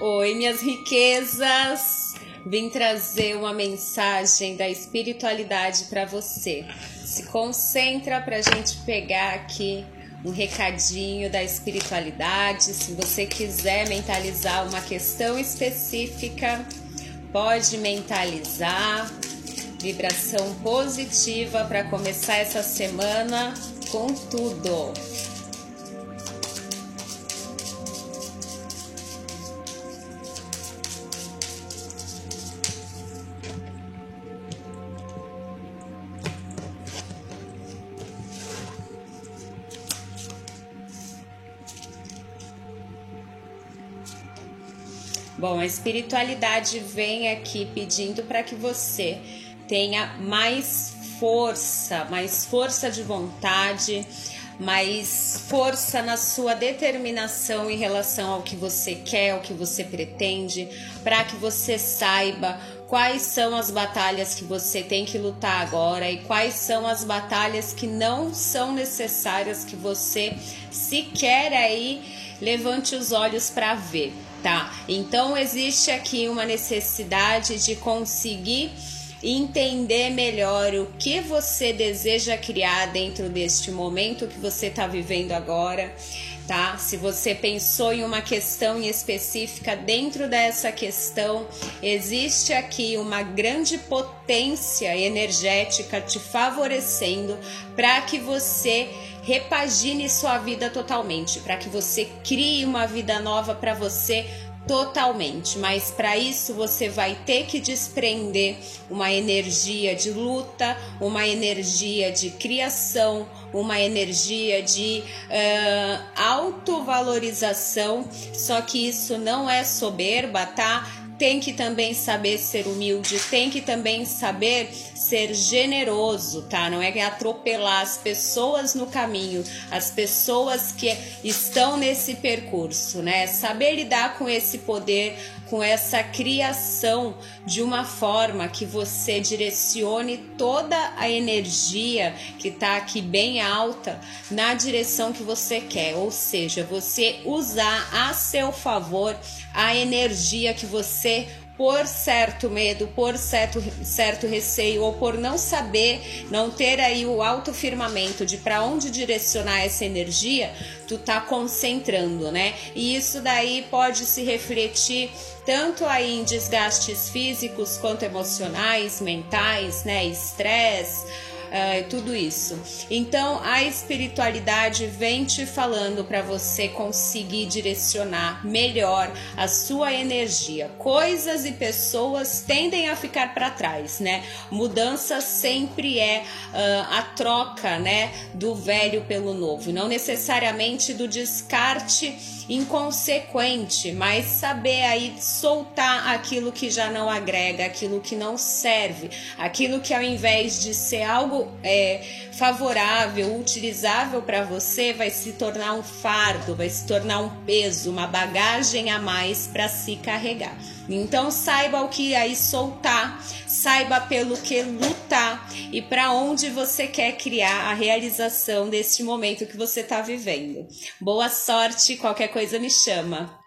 Oi, minhas riquezas! Vim trazer uma mensagem da espiritualidade para você. Se concentra para a gente pegar aqui um recadinho da espiritualidade. Se você quiser mentalizar uma questão específica, pode mentalizar. Vibração positiva para começar essa semana com tudo. Bom, a espiritualidade vem aqui pedindo para que você tenha mais força, mais força de vontade, mais força na sua determinação em relação ao que você quer, ao que você pretende, para que você saiba quais são as batalhas que você tem que lutar agora e quais são as batalhas que não são necessárias que você sequer aí levante os olhos para ver tá? Então existe aqui uma necessidade de conseguir entender melhor o que você deseja criar dentro deste momento que você está vivendo agora, tá? Se você pensou em uma questão específica, dentro dessa questão existe aqui uma grande potência energética te favorecendo para que você repagine sua vida totalmente, para que você crie uma vida nova para você totalmente, mas para isso você vai ter que desprender uma energia de luta, uma energia de criação, uma energia de uh, autovalorização. Só que isso não é soberba, tá? Tem que também saber ser humilde, tem que também saber ser generoso, tá? Não é atropelar as pessoas no caminho, as pessoas que estão nesse percurso, né? Saber lidar com esse poder, com essa criação de uma forma que você direcione toda a energia que tá aqui bem alta na direção que você quer, ou seja, você usar a seu favor a energia que você por certo medo, por certo, certo receio ou por não saber, não ter aí o alto firmamento de para onde direcionar essa energia, tu tá concentrando, né? E isso daí pode se refletir tanto aí em desgastes físicos quanto emocionais, mentais, né? Estresse uh, tudo isso. Então a espiritualidade vem te falando para você conseguir direcionar melhor a sua energia. Coisas e pessoas tendem a ficar para trás, né? Mudança sempre é uh, a troca, né, do velho pelo novo, não necessariamente do descarte inconsequente, mas saber aí soltar aquilo que já não agrega, aquilo que não serve, aquilo que ao invés de ser algo é, favorável, utilizável para você, vai se tornar um fardo, vai se tornar um peso, uma bagagem a mais para se carregar. Então saiba o que aí soltar, saiba pelo que lutar e para onde você quer criar a realização deste momento que você está vivendo. Boa sorte, qualquer coisa me chama.